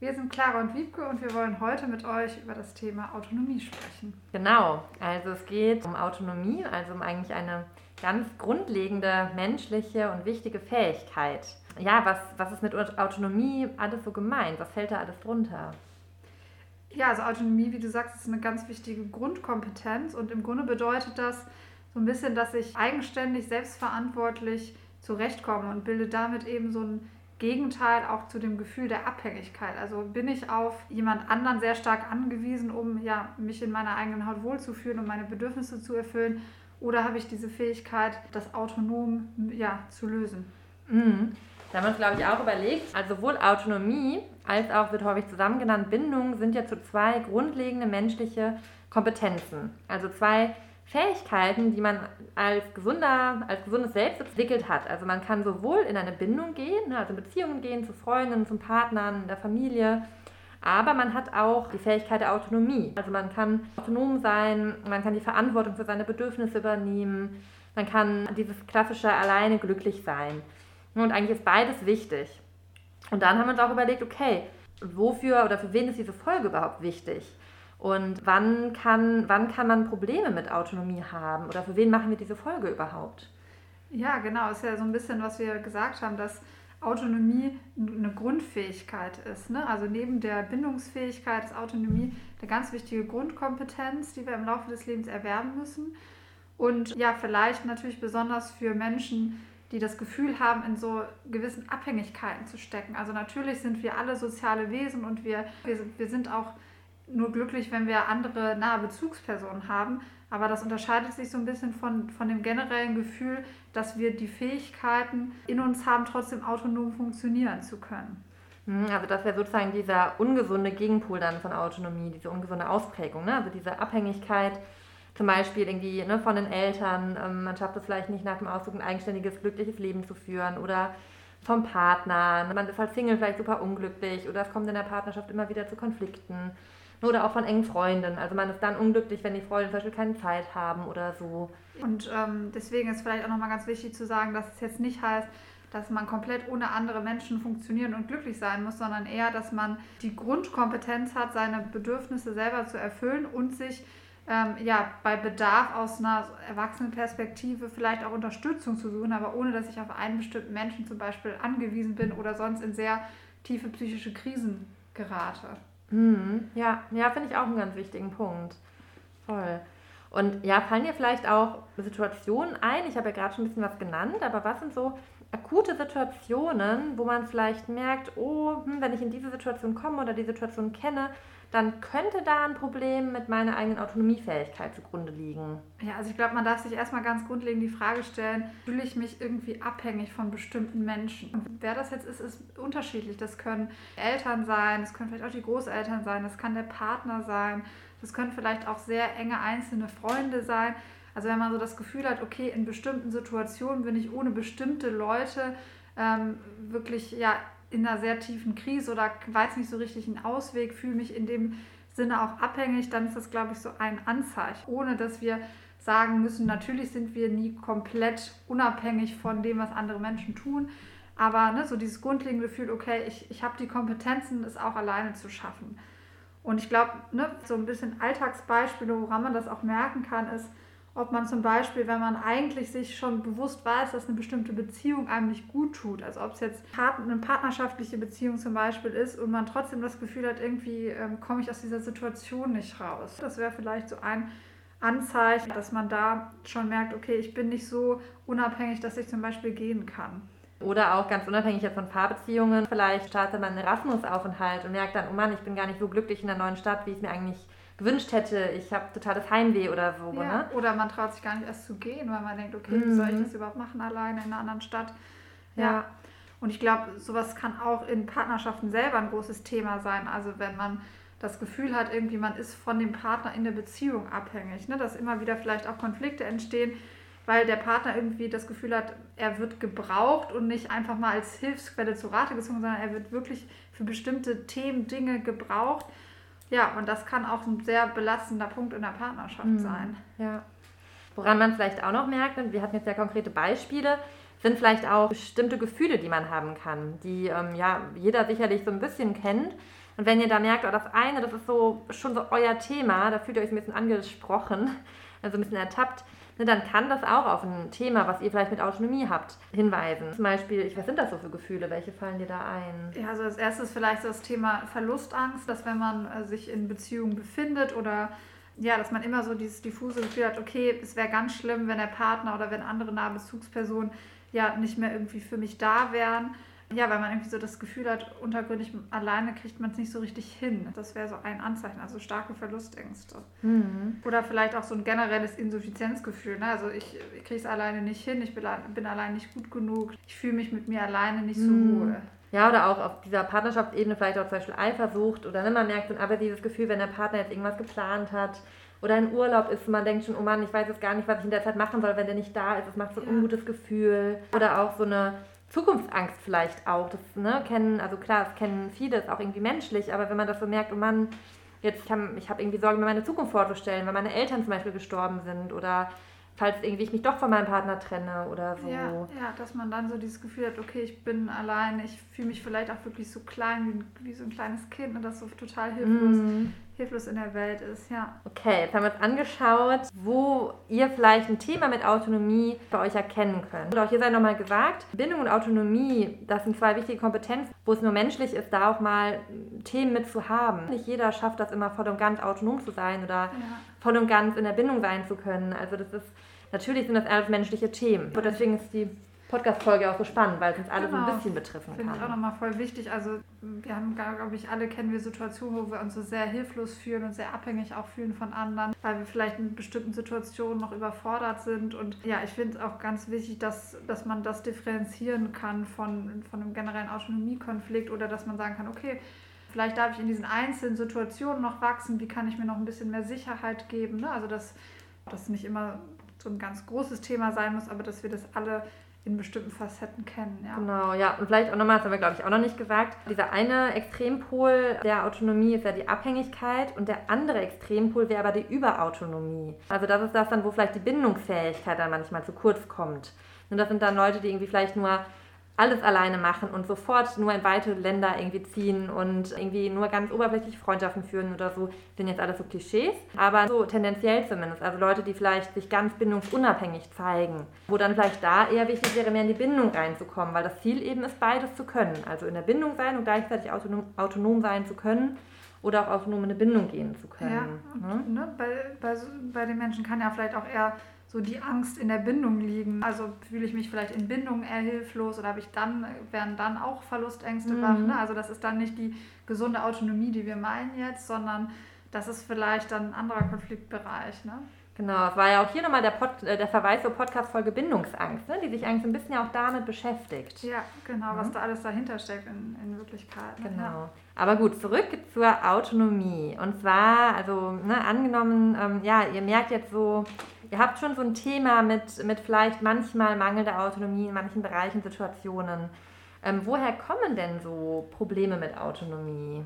Wir sind Clara und Wiebke und wir wollen heute mit euch über das Thema Autonomie sprechen. Genau, also es geht um Autonomie, also um eigentlich eine ganz grundlegende menschliche und wichtige Fähigkeit. Ja, was, was ist mit Autonomie alles so gemeint? Was fällt da alles drunter? Ja, also Autonomie, wie du sagst, ist eine ganz wichtige Grundkompetenz und im Grunde bedeutet das so ein bisschen, dass ich eigenständig, selbstverantwortlich zurechtkomme und bilde damit eben so ein Gegenteil auch zu dem Gefühl der Abhängigkeit. Also bin ich auf jemand anderen sehr stark angewiesen, um ja, mich in meiner eigenen Haut wohlzufühlen und meine Bedürfnisse zu erfüllen? Oder habe ich diese Fähigkeit, das autonom ja, zu lösen? Mhm. Da haben wir uns, glaube ich, auch überlegt, also sowohl Autonomie als auch, wird häufig zusammen genannt, Bindung sind ja zu zwei grundlegende menschliche Kompetenzen. Also zwei Fähigkeiten, die man als, gesunder, als gesundes Selbst entwickelt hat. Also man kann sowohl in eine Bindung gehen, ne, also in Beziehungen gehen zu Freunden, zu Partnern, in der Familie, aber man hat auch die Fähigkeit der Autonomie. Also man kann autonom sein, man kann die Verantwortung für seine Bedürfnisse übernehmen, man kann dieses klassische alleine glücklich sein. Und eigentlich ist beides wichtig. Und dann haben wir uns auch überlegt, okay, wofür oder für wen ist diese Folge überhaupt wichtig? Und wann kann, wann kann man Probleme mit Autonomie haben? Oder für wen machen wir diese Folge überhaupt? Ja, genau. Ist ja so ein bisschen, was wir gesagt haben, dass Autonomie eine Grundfähigkeit ist. Ne? Also neben der Bindungsfähigkeit ist Autonomie eine ganz wichtige Grundkompetenz, die wir im Laufe des Lebens erwerben müssen. Und ja, vielleicht natürlich besonders für Menschen, die das Gefühl haben, in so gewissen Abhängigkeiten zu stecken. Also natürlich sind wir alle soziale Wesen und wir, wir, wir sind auch nur glücklich, wenn wir andere nahe Bezugspersonen haben. Aber das unterscheidet sich so ein bisschen von, von dem generellen Gefühl, dass wir die Fähigkeiten in uns haben, trotzdem autonom funktionieren zu können. Hm, also das wäre sozusagen dieser ungesunde Gegenpol dann von Autonomie, diese ungesunde Ausprägung, ne? also diese Abhängigkeit zum Beispiel irgendwie ne, von den Eltern, ähm, man schafft es vielleicht nicht nach dem Ausdruck ein eigenständiges, glückliches Leben zu führen oder vom Partner, man ist als Single vielleicht super unglücklich oder es kommt in der Partnerschaft immer wieder zu Konflikten oder auch von engen Freunden. Also man ist dann unglücklich, wenn die Freunde zum Beispiel keine Zeit haben oder so. Und ähm, deswegen ist vielleicht auch nochmal ganz wichtig zu sagen, dass es jetzt nicht heißt, dass man komplett ohne andere Menschen funktionieren und glücklich sein muss, sondern eher, dass man die Grundkompetenz hat, seine Bedürfnisse selber zu erfüllen und sich ähm, ja, bei Bedarf aus einer Erwachsenenperspektive vielleicht auch Unterstützung zu suchen, aber ohne dass ich auf einen bestimmten Menschen zum Beispiel angewiesen bin oder sonst in sehr tiefe psychische Krisen gerate. Mhm. Ja, ja finde ich auch einen ganz wichtigen Punkt. Voll. Und ja, fallen dir vielleicht auch Situationen ein? Ich habe ja gerade schon ein bisschen was genannt, aber was sind so akute Situationen, wo man vielleicht merkt, oh, hm, wenn ich in diese Situation komme oder die Situation kenne, dann könnte da ein Problem mit meiner eigenen Autonomiefähigkeit zugrunde liegen. Ja, also ich glaube, man darf sich erstmal ganz grundlegend die Frage stellen, fühle ich mich irgendwie abhängig von bestimmten Menschen? Und wer das jetzt ist, ist unterschiedlich. Das können Eltern sein, das können vielleicht auch die Großeltern sein, das kann der Partner sein, das können vielleicht auch sehr enge einzelne Freunde sein. Also wenn man so das Gefühl hat, okay, in bestimmten Situationen bin ich ohne bestimmte Leute ähm, wirklich ja in einer sehr tiefen Krise oder weiß nicht so richtig einen Ausweg, fühle mich in dem Sinne auch abhängig, dann ist das, glaube ich, so ein Anzeichen. Ohne dass wir sagen müssen, natürlich sind wir nie komplett unabhängig von dem, was andere Menschen tun. Aber ne, so dieses grundlegende Gefühl, okay, ich, ich habe die Kompetenzen, es auch alleine zu schaffen. Und ich glaube, ne, so ein bisschen Alltagsbeispiele, woran man das auch merken kann, ist, ob man zum Beispiel, wenn man eigentlich sich schon bewusst weiß, dass eine bestimmte Beziehung einem nicht gut tut, also ob es jetzt eine partnerschaftliche Beziehung zum Beispiel ist und man trotzdem das Gefühl hat, irgendwie ähm, komme ich aus dieser Situation nicht raus. Das wäre vielleicht so ein Anzeichen, dass man da schon merkt, okay, ich bin nicht so unabhängig, dass ich zum Beispiel gehen kann. Oder auch ganz unabhängig von Paarbeziehungen, vielleicht startet man einen Erasmus-Aufenthalt und merkt dann, oh Mann, ich bin gar nicht so glücklich in der neuen Stadt, wie ich es mir eigentlich gewünscht hätte, ich habe totales Heimweh oder so. Ja, ne? Oder man traut sich gar nicht erst zu gehen, weil man denkt, okay, mhm. wie soll ich mhm. das überhaupt machen alleine in einer anderen Stadt? Ja. ja. Und ich glaube, sowas kann auch in Partnerschaften selber ein großes Thema sein. Also wenn man das Gefühl hat, irgendwie man ist von dem Partner in der Beziehung abhängig. Ne? Dass immer wieder vielleicht auch Konflikte entstehen, weil der Partner irgendwie das Gefühl hat, er wird gebraucht und nicht einfach mal als Hilfsquelle zu Rate gezogen, sondern er wird wirklich für bestimmte Themen, Dinge gebraucht. Ja, und das kann auch ein sehr belastender Punkt in der Partnerschaft mhm. sein. Ja. Woran man vielleicht auch noch merkt, und wir hatten jetzt ja konkrete Beispiele, sind vielleicht auch bestimmte Gefühle, die man haben kann, die ähm, ja jeder sicherlich so ein bisschen kennt. Und wenn ihr da merkt, oh, das eine, das ist so schon so euer Thema, da fühlt ihr euch ein bisschen angesprochen, also ein bisschen ertappt, ne, dann kann das auch auf ein Thema, was ihr vielleicht mit Autonomie habt, hinweisen. Zum Beispiel, was sind das so für Gefühle? Welche fallen dir da ein? Ja, also als erstes vielleicht das Thema Verlustangst, dass wenn man äh, sich in Beziehungen befindet oder ja, dass man immer so dieses diffuse Gefühl hat, okay, es wäre ganz schlimm, wenn der Partner oder wenn andere nahe Bezugspersonen ja nicht mehr irgendwie für mich da wären. Ja, weil man irgendwie so das Gefühl hat, untergründig alleine kriegt man es nicht so richtig hin. Das wäre so ein Anzeichen, also starke Verlustängste. Mhm. Oder vielleicht auch so ein generelles Insuffizienzgefühl. Ne? Also ich, ich kriege es alleine nicht hin, ich bin, bin allein nicht gut genug, ich fühle mich mit mir alleine nicht so mhm. wohl. Ja, oder auch auf dieser Partnerschaftsebene vielleicht auch zum Beispiel Eifersucht oder ne, man merkt so ein aversives Gefühl, wenn der Partner jetzt irgendwas geplant hat oder ein Urlaub ist, man denkt schon, oh Mann, ich weiß jetzt gar nicht, was ich in der Zeit machen soll, wenn der nicht da ist. Das macht so ein ja. ungutes Gefühl. Oder auch so eine Zukunftsangst vielleicht auch. Das ne, kennen, also klar, das kennen viele, ist auch irgendwie menschlich, aber wenn man das so merkt, oh Mann, jetzt ich habe hab irgendwie Sorgen, mir meine Zukunft vorzustellen, weil meine Eltern zum Beispiel gestorben sind oder falls irgendwie ich mich doch von meinem Partner trenne oder so. Ja, ja, dass man dann so dieses Gefühl hat, okay, ich bin allein, ich fühle mich vielleicht auch wirklich so klein, wie, wie so ein kleines Kind und das so total hilflos, mm. Hilflos in der Welt ist, ja. Okay, jetzt haben wir uns angeschaut, wo ihr vielleicht ein Thema mit Autonomie bei euch erkennen könnt. Und auch hier sei nochmal gesagt, Bindung und Autonomie, das sind zwei wichtige Kompetenzen, wo es nur menschlich ist, da auch mal Themen mit zu haben. Nicht jeder schafft das immer voll und ganz autonom zu sein oder ja. voll und ganz in der Bindung sein zu können. Also das ist natürlich sind das alles menschliche Themen. Und deswegen ist die Podcast-Folge auch so spannend, weil es uns alle genau. so ein genau. bisschen betreffen Finde kann. Finde ich auch nochmal voll wichtig. Also wir haben, glaube ich, alle kennen wir Situationen, wo wir uns so sehr hilflos fühlen und sehr abhängig auch fühlen von anderen, weil wir vielleicht in bestimmten Situationen noch überfordert sind. Und ja, ich finde es auch ganz wichtig, dass, dass man das differenzieren kann von, von einem generellen Autonomiekonflikt oder dass man sagen kann, okay, vielleicht darf ich in diesen einzelnen Situationen noch wachsen, wie kann ich mir noch ein bisschen mehr Sicherheit geben. Ne? Also dass das nicht immer so ein ganz großes Thema sein muss, aber dass wir das alle in bestimmten Facetten kennen. Ja. Genau, ja. Und vielleicht auch nochmal, das haben wir glaube ich auch noch nicht gesagt, dieser eine Extrempol der Autonomie ist ja die Abhängigkeit und der andere Extrempol wäre aber die Überautonomie. Also das ist das dann, wo vielleicht die Bindungsfähigkeit dann manchmal zu kurz kommt. Und das sind dann Leute, die irgendwie vielleicht nur alles alleine machen und sofort nur in weite Länder irgendwie ziehen und irgendwie nur ganz oberflächlich Freundschaften führen oder so, sind jetzt alles so Klischees. Aber so tendenziell zumindest. Also Leute, die vielleicht sich ganz bindungsunabhängig zeigen, wo dann vielleicht da eher wichtig wäre, mehr in die Bindung reinzukommen, weil das Ziel eben ist, beides zu können. Also in der Bindung sein und gleichzeitig autonom, autonom sein zu können oder auch autonom in eine Bindung gehen zu können. Ja, und, ne? Ne, bei, bei, bei den Menschen kann ja vielleicht auch eher so die Angst in der Bindung liegen. Also fühle ich mich vielleicht in Bindung eher hilflos oder habe ich dann, werden dann auch Verlustängste mhm. wach. Ne? Also das ist dann nicht die gesunde Autonomie, die wir meinen jetzt, sondern das ist vielleicht dann ein anderer Konfliktbereich. Ne? Genau, es war ja auch hier nochmal der, Pod, äh, der Verweis zur Podcast-Folge Bindungsangst, ne? die sich eigentlich ein bisschen ja auch damit beschäftigt. Ja, genau, mhm. was da alles dahinter steckt in, in Wirklichkeit. Ne? Genau. Ja. Aber gut, zurück zur Autonomie. Und zwar, also ne, angenommen, ähm, ja, ihr merkt jetzt so, ihr habt schon so ein Thema mit, mit vielleicht manchmal mangelnder Autonomie in manchen Bereichen, Situationen. Ähm, woher kommen denn so Probleme mit Autonomie?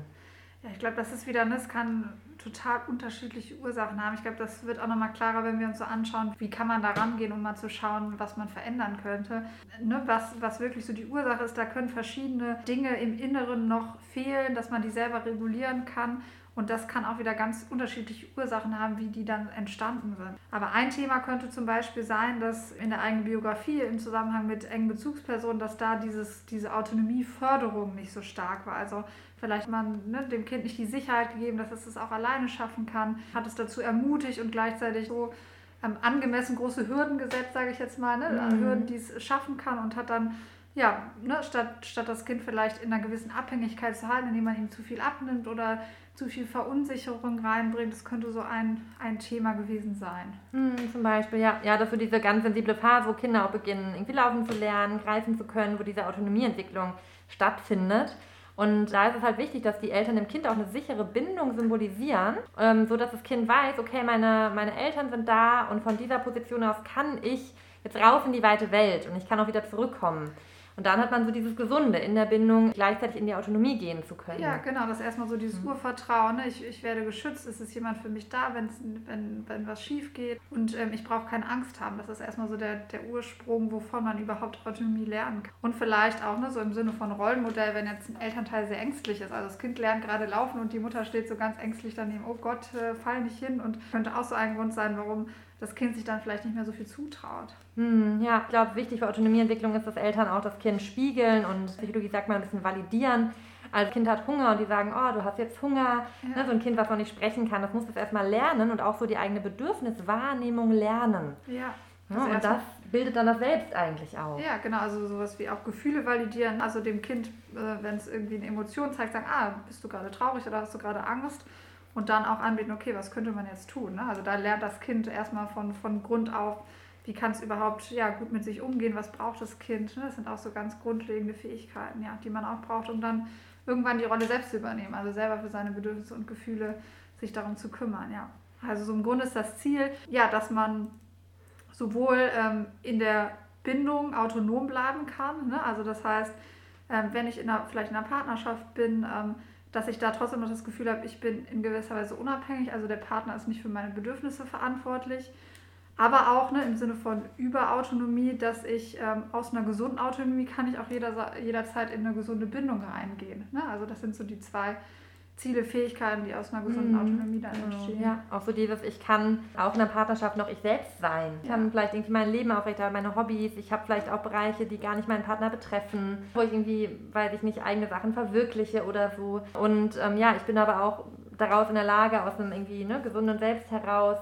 Ja, ich glaube, das ist wieder, ne, es kann total unterschiedliche Ursachen haben. Ich glaube, das wird auch nochmal klarer, wenn wir uns so anschauen, wie kann man da rangehen, um mal zu schauen, was man verändern könnte. Ne, was, was wirklich so die Ursache ist, da können verschiedene Dinge im Inneren noch fehlen, dass man die selber regulieren kann. Und das kann auch wieder ganz unterschiedliche Ursachen haben, wie die dann entstanden sind. Aber ein Thema könnte zum Beispiel sein, dass in der eigenen Biografie im Zusammenhang mit engen Bezugspersonen, dass da dieses, diese Autonomieförderung nicht so stark war. Also vielleicht man ne, dem Kind nicht die Sicherheit gegeben, dass es es auch alleine schaffen kann, hat es dazu ermutigt und gleichzeitig so ähm, angemessen große Hürden gesetzt, sage ich jetzt mal, ne? Mhm. Hürden, die es schaffen kann und hat dann ja, ne, statt, statt das Kind vielleicht in einer gewissen Abhängigkeit zu halten, indem man ihm zu viel abnimmt oder zu viel Verunsicherung reinbringt. Das könnte so ein, ein Thema gewesen sein. Hm, zum Beispiel, ja. Ja, das für diese ganz sensible Phase, wo Kinder auch beginnen, irgendwie laufen zu lernen, greifen zu können, wo diese Autonomieentwicklung stattfindet. Und da ist es halt wichtig, dass die Eltern dem Kind auch eine sichere Bindung symbolisieren, ähm, sodass das Kind weiß, okay, meine, meine Eltern sind da und von dieser Position aus kann ich jetzt raus in die weite Welt und ich kann auch wieder zurückkommen. Und dann hat man so dieses Gesunde in der Bindung, gleichzeitig in die Autonomie gehen zu können. Ja, genau, das ist erstmal so dieses mhm. Urvertrauen. Ne? Ich, ich werde geschützt, es ist jemand für mich da, wenn's, wenn, wenn was schief geht. Und ähm, ich brauche keine Angst haben. Das ist erstmal so der, der Ursprung, wovon man überhaupt Autonomie lernen kann. Und vielleicht auch ne, so im Sinne von Rollenmodell, wenn jetzt ein Elternteil sehr ängstlich ist. Also das Kind lernt gerade laufen und die Mutter steht so ganz ängstlich daneben, oh Gott, äh, fall nicht hin. Und könnte auch so ein Grund sein, warum das Kind sich dann vielleicht nicht mehr so viel zutraut. Hm, ja, ich glaube, wichtig für Autonomieentwicklung ist, dass Eltern auch das Kind spiegeln und Psychologie sagt mal ein bisschen validieren. Also Kind hat Hunger und die sagen, oh, du hast jetzt Hunger. Ja. Ne, so ein Kind, was noch nicht sprechen kann, das muss das erstmal lernen und auch so die eigene Bedürfniswahrnehmung lernen. Ja. ja und das bildet dann das Selbst eigentlich auch. Ja, genau, also sowas wie auch Gefühle validieren. Also dem Kind, äh, wenn es irgendwie eine Emotion zeigt, sagen, ah, bist du gerade traurig oder hast du gerade Angst? Und dann auch anbieten, okay, was könnte man jetzt tun? Ne? Also da lernt das Kind erstmal von, von Grund auf, wie kann es überhaupt ja, gut mit sich umgehen, was braucht das Kind. Ne? Das sind auch so ganz grundlegende Fähigkeiten, ja, die man auch braucht, um dann irgendwann die Rolle selbst zu übernehmen, also selber für seine Bedürfnisse und Gefühle sich darum zu kümmern. Ja. Also so im Grunde ist das Ziel, ja, dass man sowohl ähm, in der Bindung autonom bleiben kann, ne? also das heißt, ähm, wenn ich in einer, vielleicht in einer Partnerschaft bin, ähm, dass ich da trotzdem noch das Gefühl habe, ich bin in gewisser Weise unabhängig, also der Partner ist nicht für meine Bedürfnisse verantwortlich. Aber auch ne, im Sinne von Überautonomie, dass ich ähm, aus einer gesunden Autonomie kann ich auch jeder, jederzeit in eine gesunde Bindung reingehen. Ne? Also das sind so die zwei Ziele, Fähigkeiten, die aus einer gesunden mhm. Autonomie dann genau. entstehen. Ja, auch so dieses, ich kann auch in der Partnerschaft noch ich selbst sein. Ich ja. kann vielleicht irgendwie mein Leben aufrechterhalten, meine Hobbys. Ich habe vielleicht auch Bereiche, die gar nicht meinen Partner betreffen, wo ich irgendwie, weiß ich nicht, eigene Sachen verwirkliche oder so. Und ähm, ja, ich bin aber auch daraus in der Lage, aus einem irgendwie ne, gesunden Selbst heraus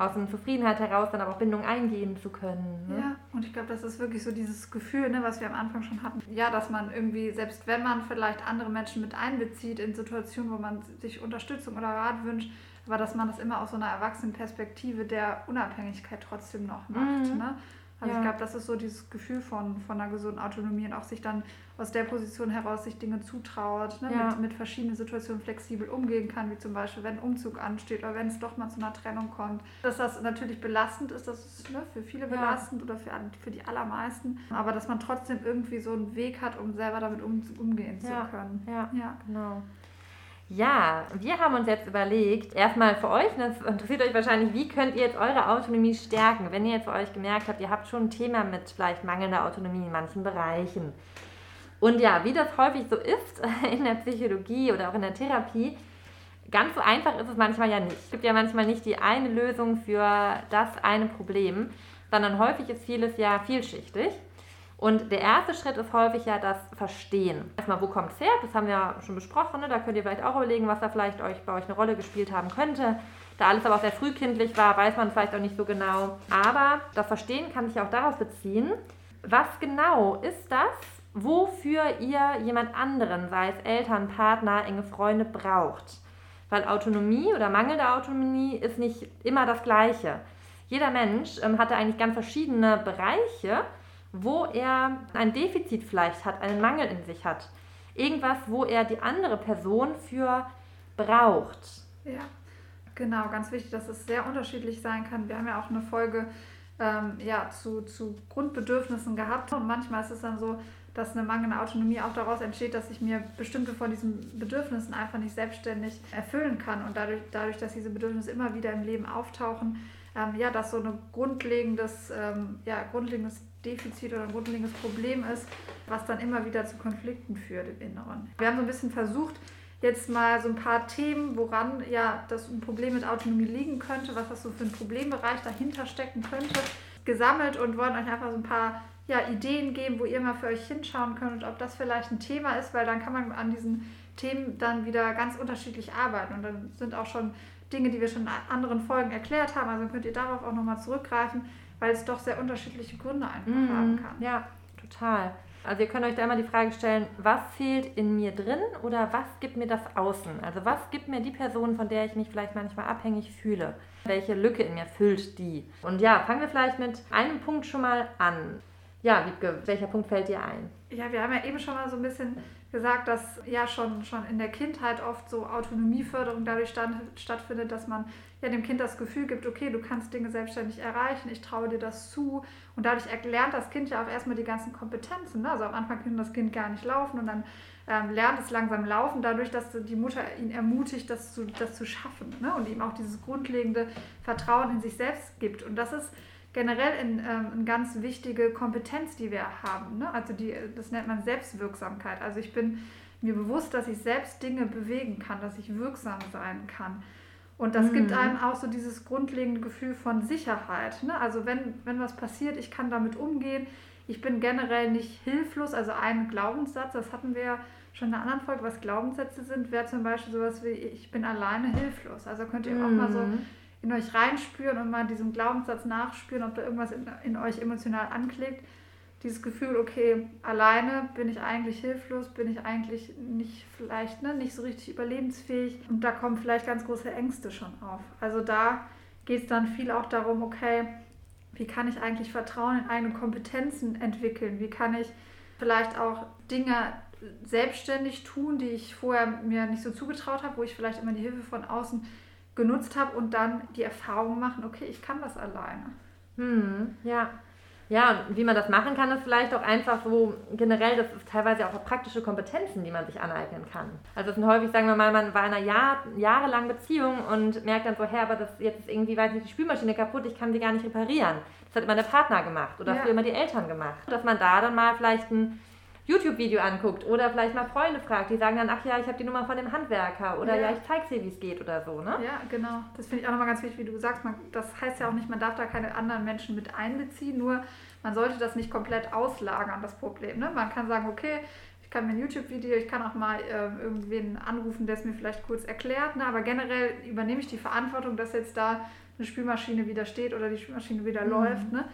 aus einer Zufriedenheit heraus dann aber auch Bindung eingehen zu können. Ne? Ja, und ich glaube, das ist wirklich so dieses Gefühl, ne, was wir am Anfang schon hatten. Ja, dass man irgendwie, selbst wenn man vielleicht andere Menschen mit einbezieht in Situationen, wo man sich Unterstützung oder Rat wünscht, aber dass man das immer aus so einer Erwachsenenperspektive der Unabhängigkeit trotzdem noch macht. Mhm. Ne? Also ja. ich glaube, das ist so dieses Gefühl von, von einer gesunden Autonomie und auch sich dann aus der Position heraus sich Dinge zutraut, ne? ja. mit, mit verschiedenen Situationen flexibel umgehen kann, wie zum Beispiel, wenn ein Umzug ansteht oder wenn es doch mal zu einer Trennung kommt. Dass das natürlich belastend ist, das ist ne, für viele belastend ja. oder für, für die allermeisten, aber dass man trotzdem irgendwie so einen Weg hat, um selber damit um, umgehen zu können. Ja, ja. genau. Ja, wir haben uns jetzt überlegt, erstmal für euch, das interessiert euch wahrscheinlich, wie könnt ihr jetzt eure Autonomie stärken, wenn ihr jetzt für euch gemerkt habt, ihr habt schon ein Thema mit vielleicht mangelnder Autonomie in manchen Bereichen. Und ja, wie das häufig so ist in der Psychologie oder auch in der Therapie, ganz so einfach ist es manchmal ja nicht. Es gibt ja manchmal nicht die eine Lösung für das eine Problem, sondern häufig ist vieles ja vielschichtig. Und der erste Schritt ist häufig ja das Verstehen. Erstmal, wo kommt es her? Das haben wir ja schon besprochen. Ne? Da könnt ihr vielleicht auch überlegen, was da vielleicht euch, bei euch eine Rolle gespielt haben könnte. Da alles aber auch sehr frühkindlich war, weiß man vielleicht auch nicht so genau. Aber das Verstehen kann sich auch daraus beziehen, was genau ist das, wofür ihr jemand anderen, sei es Eltern, Partner, enge Freunde, braucht. Weil Autonomie oder mangelnde Autonomie ist nicht immer das Gleiche. Jeder Mensch ähm, hatte eigentlich ganz verschiedene Bereiche, wo er ein Defizit vielleicht hat, einen Mangel in sich hat. Irgendwas, wo er die andere Person für braucht. Ja, genau, ganz wichtig, dass es sehr unterschiedlich sein kann. Wir haben ja auch eine Folge ähm, ja, zu, zu Grundbedürfnissen gehabt und manchmal ist es dann so, dass eine mangelnde Autonomie auch daraus entsteht, dass ich mir bestimmte von diesen Bedürfnissen einfach nicht selbstständig erfüllen kann und dadurch, dadurch dass diese Bedürfnisse immer wieder im Leben auftauchen, ähm, ja, dass so ein grundlegendes, ähm, ja, grundlegendes Defizit oder ein grundlegendes Problem ist, was dann immer wieder zu Konflikten führt im Inneren. Wir haben so ein bisschen versucht, jetzt mal so ein paar Themen, woran ja das ein Problem mit Autonomie liegen könnte, was das so für ein Problembereich dahinter stecken könnte, gesammelt und wollen euch einfach so ein paar ja, Ideen geben, wo ihr mal für euch hinschauen könnt und ob das vielleicht ein Thema ist, weil dann kann man an diesen Themen dann wieder ganz unterschiedlich arbeiten und dann sind auch schon Dinge, die wir schon in anderen Folgen erklärt haben, also könnt ihr darauf auch nochmal zurückgreifen weil es doch sehr unterschiedliche Gründe einfach mhm. haben kann. Ja, total. Also ihr könnt euch da immer die Frage stellen, was fehlt in mir drin oder was gibt mir das Außen? Also was gibt mir die Person, von der ich mich vielleicht manchmal abhängig fühle? Welche Lücke in mir füllt die? Und ja, fangen wir vielleicht mit einem Punkt schon mal an. Ja, Wiebke, welcher Punkt fällt dir ein? Ja, wir haben ja eben schon mal so ein bisschen gesagt, dass ja schon, schon in der Kindheit oft so Autonomieförderung dadurch stand, stattfindet, dass man ja dem Kind das Gefühl gibt, okay, du kannst Dinge selbstständig erreichen, ich traue dir das zu. Und dadurch erlernt das Kind ja auch erstmal die ganzen Kompetenzen. Ne? Also am Anfang kann das Kind gar nicht laufen und dann ähm, lernt es langsam laufen, dadurch, dass die Mutter ihn ermutigt, das zu, das zu schaffen ne? und ihm auch dieses grundlegende Vertrauen in sich selbst gibt. Und das ist generell in, ähm, eine ganz wichtige Kompetenz, die wir haben. Ne? Also die, das nennt man Selbstwirksamkeit. Also ich bin mir bewusst, dass ich selbst Dinge bewegen kann, dass ich wirksam sein kann. Und das mhm. gibt einem auch so dieses grundlegende Gefühl von Sicherheit. Ne? Also wenn, wenn was passiert, ich kann damit umgehen. Ich bin generell nicht hilflos. Also ein Glaubenssatz, das hatten wir ja schon in einer anderen Folge, was Glaubenssätze sind, wäre zum Beispiel sowas wie, ich bin alleine hilflos. Also könnt ihr mhm. auch mal so mhm in euch reinspüren und mal diesem Glaubenssatz nachspüren, ob da irgendwas in, in euch emotional anklickt. Dieses Gefühl, okay, alleine bin ich eigentlich hilflos, bin ich eigentlich nicht vielleicht ne, nicht so richtig überlebensfähig und da kommen vielleicht ganz große Ängste schon auf. Also da geht es dann viel auch darum, okay, wie kann ich eigentlich Vertrauen in eigene Kompetenzen entwickeln? Wie kann ich vielleicht auch Dinge selbstständig tun, die ich vorher mir nicht so zugetraut habe, wo ich vielleicht immer die Hilfe von außen genutzt habe und dann die Erfahrung machen, okay, ich kann das alleine. Hm, ja. Ja, und wie man das machen kann, ist vielleicht auch einfach so generell, das ist teilweise auch praktische Kompetenzen, die man sich aneignen kann. Also es sind häufig, sagen wir mal, man war in einer Jahr, jahrelangen Beziehung und merkt dann so, hey, aber das jetzt ist irgendwie, weiß nicht, die Spülmaschine kaputt, ich kann sie gar nicht reparieren. Das hat immer der Partner gemacht oder ja. früher immer die Eltern gemacht. Dass man da dann mal vielleicht ein YouTube-Video anguckt oder vielleicht mal Freunde fragt, die sagen dann, ach ja, ich habe die Nummer von dem Handwerker oder ja, ja ich zeige dir, wie es geht oder so. Ne? Ja, genau. Das finde ich auch nochmal ganz wichtig, wie du sagst. Man, das heißt ja auch nicht, man darf da keine anderen Menschen mit einbeziehen, nur man sollte das nicht komplett auslagern, das Problem. Ne? Man kann sagen, okay, ich kann mir ein YouTube-Video, ich kann auch mal äh, irgendwen anrufen, der es mir vielleicht kurz erklärt, ne? aber generell übernehme ich die Verantwortung, dass jetzt da eine Spülmaschine wieder steht oder die Spülmaschine wieder mhm. läuft. Ne?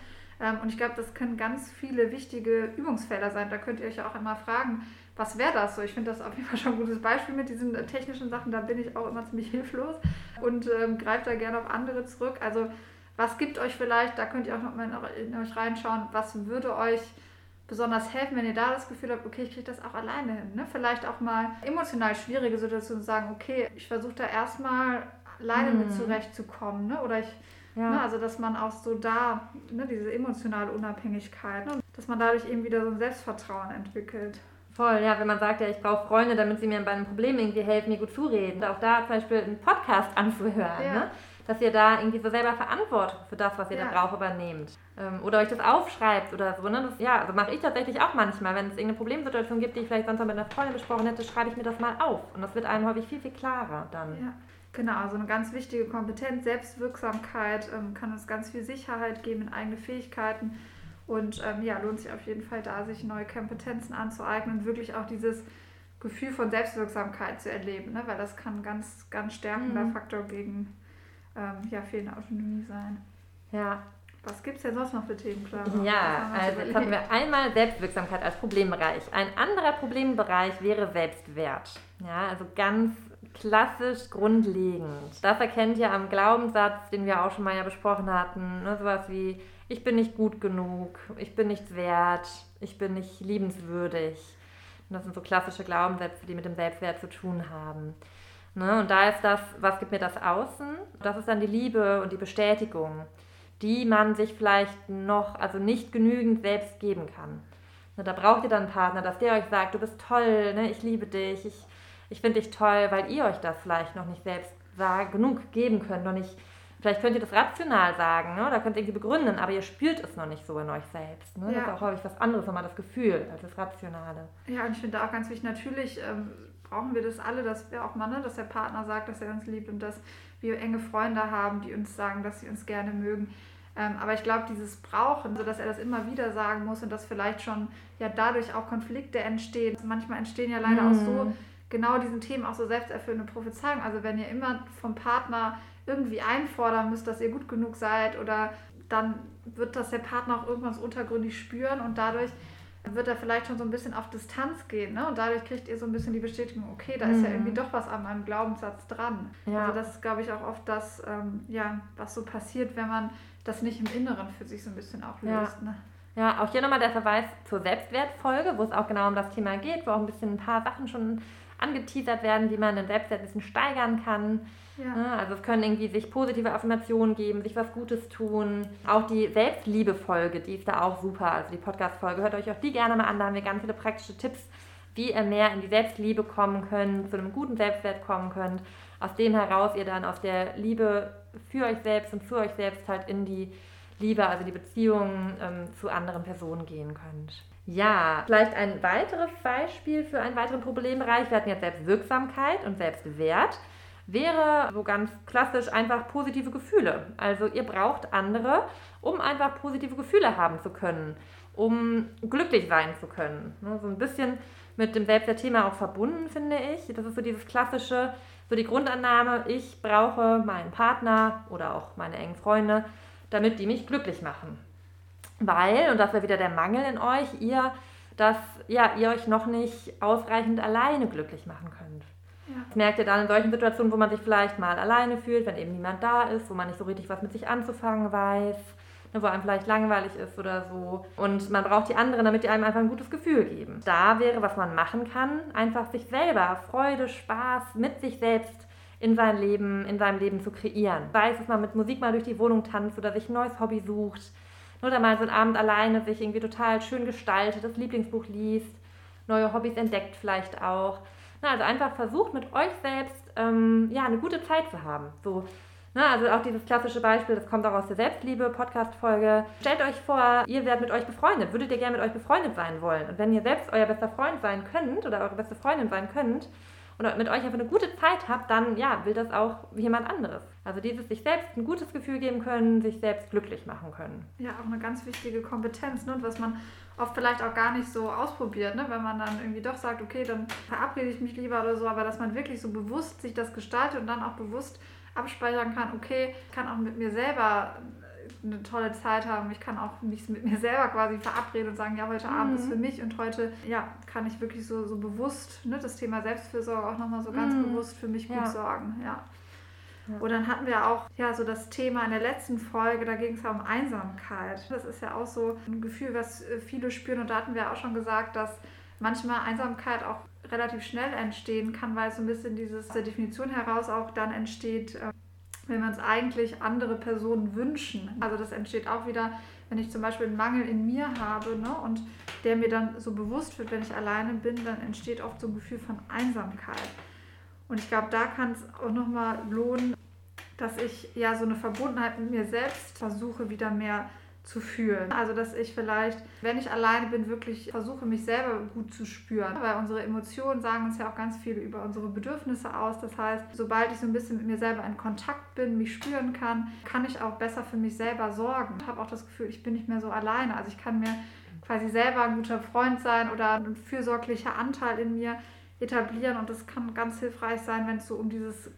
Ähm, und ich glaube, das können ganz viele wichtige Übungsfelder sein. Da könnt ihr euch ja auch immer fragen, was wäre das so? Ich finde das auf jeden Fall schon ein gutes Beispiel mit diesen technischen Sachen. Da bin ich auch immer ziemlich hilflos und ähm, greife da gerne auf andere zurück. Also was gibt euch vielleicht, da könnt ihr auch noch mal in euch reinschauen, was würde euch besonders helfen, wenn ihr da das Gefühl habt, okay, ich kriege das auch alleine hin. Ne? Vielleicht auch mal emotional schwierige Situationen sagen, okay, ich versuche da erstmal alleine hm. mit zurechtzukommen. Ne? Oder ich ja. Ne, also dass man auch so da, ne, diese emotionale Unabhängigkeit, ne, dass man dadurch eben wieder so ein Selbstvertrauen entwickelt. Voll, ja, wenn man sagt, ja, ich brauche Freunde, damit sie mir bei einem Problem irgendwie helfen, mir gut zureden. Auch da zum Beispiel einen Podcast anzuhören, ja. ne? dass ihr da irgendwie so selber Verantwortung für das, was ihr ja. da braucht, übernehmt. Ähm, oder euch das aufschreibt oder so. Ne? Das, ja, also mache ich tatsächlich auch manchmal. Wenn es irgendeine Problemsituation gibt, die ich vielleicht sonst mal mit einer Freundin besprochen hätte, schreibe ich mir das mal auf. Und das wird einem häufig viel, viel klarer dann. Ja. Genau, also eine ganz wichtige Kompetenz, Selbstwirksamkeit ähm, kann uns ganz viel Sicherheit geben in eigene Fähigkeiten. Und ähm, ja, lohnt sich auf jeden Fall da, sich neue Kompetenzen anzueignen und wirklich auch dieses Gefühl von Selbstwirksamkeit zu erleben, ne? weil das kann ein ganz, ganz stärkender mhm. Faktor gegen ähm, ja, fehlende Autonomie sein. Ja. Was gibt es denn sonst noch für Themen, Clara? Ja, also jetzt haben wir einmal Selbstwirksamkeit als Problembereich. Ein anderer Problembereich wäre Selbstwert. Ja, also ganz klassisch grundlegend. Das erkennt ihr am Glaubenssatz, den wir auch schon mal ja besprochen hatten. Ne? Sowas wie, ich bin nicht gut genug, ich bin nichts wert, ich bin nicht liebenswürdig. Und das sind so klassische Glaubenssätze, die mit dem Selbstwert zu tun haben. Ne? Und da ist das, was gibt mir das Außen? Das ist dann die Liebe und die Bestätigung, die man sich vielleicht noch, also nicht genügend selbst geben kann. Ne? Da braucht ihr dann einen Partner, dass der euch sagt, du bist toll, ne? ich liebe dich, ich ich finde dich toll, weil ihr euch das vielleicht noch nicht selbst genug geben könnt, noch nicht. Vielleicht könnt ihr das rational sagen, ne? oder könnt ihr irgendwie begründen, aber ihr spürt es noch nicht so in euch selbst. Ne? Ja. Das ist auch häufig was anderes, nochmal das Gefühl, als das Rationale. Ja, und ich finde auch ganz wichtig, natürlich ähm, brauchen wir das alle, dass wir auch mal, ne, dass der Partner sagt, dass er uns liebt und dass wir enge Freunde haben, die uns sagen, dass sie uns gerne mögen. Ähm, aber ich glaube, dieses Brauchen, so dass er das immer wieder sagen muss und dass vielleicht schon ja dadurch auch Konflikte entstehen. Manchmal entstehen ja leider mm. auch so mhm genau diesen Themen auch so selbsterfüllende Prophezeiung. Also wenn ihr immer vom Partner irgendwie einfordern müsst, dass ihr gut genug seid oder dann wird das der Partner auch irgendwas untergründig spüren und dadurch wird er vielleicht schon so ein bisschen auf Distanz gehen. Ne? Und dadurch kriegt ihr so ein bisschen die Bestätigung, okay, da ist ja irgendwie mhm. doch was an meinem Glaubenssatz dran. Ja. Also das ist, glaube ich, auch oft das, ähm, ja, was so passiert, wenn man das nicht im Inneren für sich so ein bisschen auch löst. Ja. Ne? Ja, auch hier nochmal der Verweis zur Selbstwertfolge, wo es auch genau um das Thema geht, wo auch ein bisschen ein paar Sachen schon angeteasert werden, wie man den Selbstwert ein bisschen steigern kann. Ja. Also es können irgendwie sich positive Affirmationen geben, sich was Gutes tun. Auch die Selbstliebe-Folge, die ist da auch super. Also die Podcast-Folge, hört euch auch die gerne mal an. Da haben wir ganz viele praktische Tipps, wie ihr mehr in die Selbstliebe kommen könnt, zu einem guten Selbstwert kommen könnt. Aus dem heraus ihr dann aus der Liebe für euch selbst und für euch selbst halt in die Liebe, also die Beziehung ähm, zu anderen Personen gehen könnt. Ja, vielleicht ein weiteres Beispiel für einen weiteren Problembereich. Wir hatten jetzt Selbstwirksamkeit und Selbstwert wäre so ganz klassisch einfach positive Gefühle. Also ihr braucht andere, um einfach positive Gefühle haben zu können, um glücklich sein zu können. Ne, so ein bisschen mit dem Selbstwertthema auch verbunden, finde ich. Das ist so dieses klassische, so die Grundannahme, ich brauche meinen Partner oder auch meine engen Freunde, damit die mich glücklich machen. Weil, und das wäre wieder der Mangel in euch, ihr, dass ja, ihr euch noch nicht ausreichend alleine glücklich machen könnt. Ja. Das merkt ihr dann in solchen Situationen, wo man sich vielleicht mal alleine fühlt, wenn eben niemand da ist, wo man nicht so richtig was mit sich anzufangen weiß, ne, wo einem vielleicht langweilig ist oder so. Und man braucht die anderen, damit die einem einfach ein gutes Gefühl geben. Da wäre, was man machen kann, einfach sich selber Freude, Spaß mit sich selbst in sein Leben, in seinem Leben zu kreieren. Sei es, dass man mit Musik mal durch die Wohnung tanzt oder sich ein neues Hobby sucht. Oder mal so einen Abend alleine sich irgendwie total schön gestaltet, das Lieblingsbuch liest, neue Hobbys entdeckt vielleicht auch. Na, also einfach versucht mit euch selbst ähm, ja, eine gute Zeit zu haben. So, na, also auch dieses klassische Beispiel, das kommt auch aus der Selbstliebe-Podcast-Folge. Stellt euch vor, ihr werdet mit euch befreundet. Würdet ihr gerne mit euch befreundet sein wollen? Und wenn ihr selbst euer bester Freund sein könnt oder eure beste Freundin sein könnt, und mit euch einfach eine gute Zeit habt, dann ja, will das auch jemand anderes. Also dieses sich selbst ein gutes Gefühl geben können, sich selbst glücklich machen können. Ja, auch eine ganz wichtige Kompetenz, ne? was man oft vielleicht auch gar nicht so ausprobiert, ne? wenn man dann irgendwie doch sagt, okay, dann verabrede ich mich lieber oder so, aber dass man wirklich so bewusst sich das gestaltet und dann auch bewusst abspeichern kann, okay, kann auch mit mir selber eine tolle Zeit haben. Ich kann auch mich mit mir selber quasi verabreden und sagen, ja, heute mhm. Abend ist für mich und heute ja, kann ich wirklich so, so bewusst ne, das Thema Selbstfürsorge auch nochmal so ganz mhm. bewusst für mich gut ja. sorgen. Ja. Ja. Und dann hatten wir auch ja so das Thema in der letzten Folge, da ging es ja um Einsamkeit. Das ist ja auch so ein Gefühl, was äh, viele spüren. Und da hatten wir auch schon gesagt, dass manchmal Einsamkeit auch relativ schnell entstehen kann, weil so ein bisschen dieses der Definition heraus auch dann entsteht, äh, wenn wir uns eigentlich andere Personen wünschen. Also das entsteht auch wieder, wenn ich zum Beispiel einen Mangel in mir habe ne, und der mir dann so bewusst wird, wenn ich alleine bin, dann entsteht oft so ein Gefühl von Einsamkeit. Und ich glaube, da kann es auch nochmal lohnen, dass ich ja so eine Verbundenheit mit mir selbst versuche, wieder mehr zu fühlen. Also, dass ich vielleicht, wenn ich alleine bin, wirklich versuche, mich selber gut zu spüren. Weil unsere Emotionen sagen uns ja auch ganz viel über unsere Bedürfnisse aus. Das heißt, sobald ich so ein bisschen mit mir selber in Kontakt bin, mich spüren kann, kann ich auch besser für mich selber sorgen. Ich habe auch das Gefühl, ich bin nicht mehr so alleine. Also, ich kann mir quasi selber ein guter Freund sein oder ein fürsorglicher Anteil in mir etablieren. Und das kann ganz hilfreich sein, wenn es so um dieses